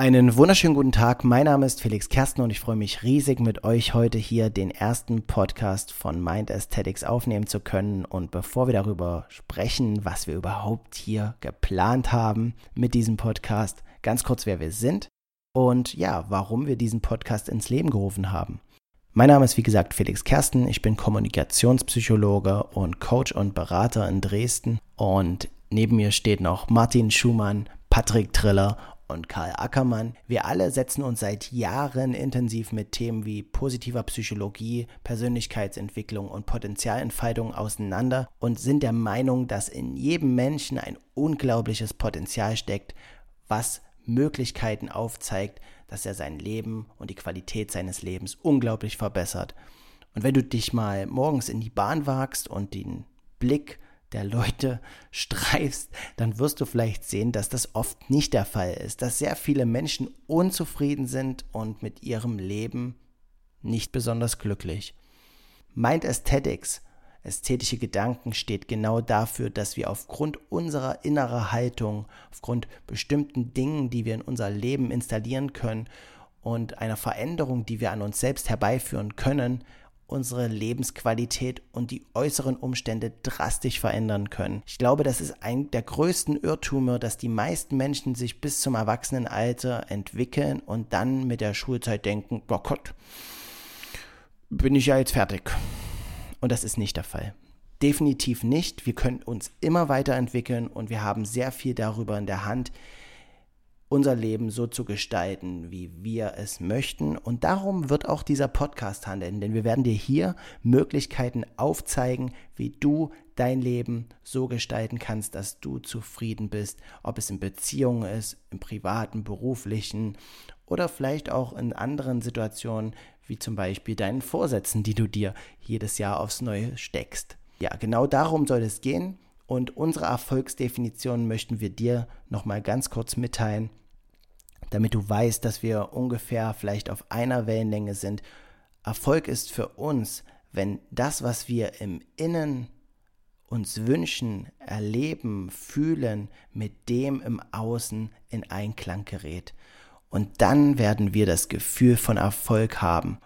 Einen wunderschönen guten Tag. Mein Name ist Felix Kersten und ich freue mich riesig, mit euch heute hier den ersten Podcast von Mind Aesthetics aufnehmen zu können. Und bevor wir darüber sprechen, was wir überhaupt hier geplant haben mit diesem Podcast, ganz kurz, wer wir sind und ja, warum wir diesen Podcast ins Leben gerufen haben. Mein Name ist wie gesagt Felix Kersten. Ich bin Kommunikationspsychologe und Coach und Berater in Dresden. Und neben mir steht noch Martin Schumann, Patrick Triller und Karl Ackermann. Wir alle setzen uns seit Jahren intensiv mit Themen wie positiver Psychologie, Persönlichkeitsentwicklung und Potenzialentfaltung auseinander und sind der Meinung, dass in jedem Menschen ein unglaubliches Potenzial steckt, was Möglichkeiten aufzeigt, dass er sein Leben und die Qualität seines Lebens unglaublich verbessert. Und wenn du dich mal morgens in die Bahn wagst und den Blick der Leute streifst, dann wirst du vielleicht sehen, dass das oft nicht der Fall ist, dass sehr viele Menschen unzufrieden sind und mit ihrem Leben nicht besonders glücklich. Mind Aesthetics, ästhetische Gedanken, steht genau dafür, dass wir aufgrund unserer inneren Haltung, aufgrund bestimmten Dingen, die wir in unser Leben installieren können und einer Veränderung, die wir an uns selbst herbeiführen können, unsere Lebensqualität und die äußeren Umstände drastisch verändern können. Ich glaube, das ist ein der größten Irrtümer, dass die meisten Menschen sich bis zum Erwachsenenalter entwickeln und dann mit der Schulzeit denken, boah Gott, bin ich ja jetzt fertig. Und das ist nicht der Fall. Definitiv nicht. Wir können uns immer weiterentwickeln und wir haben sehr viel darüber in der Hand, unser Leben so zu gestalten, wie wir es möchten. Und darum wird auch dieser Podcast handeln, denn wir werden dir hier Möglichkeiten aufzeigen, wie du dein Leben so gestalten kannst, dass du zufrieden bist, ob es in Beziehungen ist, im privaten, beruflichen oder vielleicht auch in anderen Situationen, wie zum Beispiel deinen Vorsätzen, die du dir jedes Jahr aufs Neue steckst. Ja, genau darum soll es gehen. Und unsere Erfolgsdefinition möchten wir dir nochmal ganz kurz mitteilen damit du weißt, dass wir ungefähr vielleicht auf einer Wellenlänge sind. Erfolg ist für uns, wenn das, was wir im Innen uns wünschen, erleben, fühlen, mit dem im Außen in Einklang gerät. Und dann werden wir das Gefühl von Erfolg haben.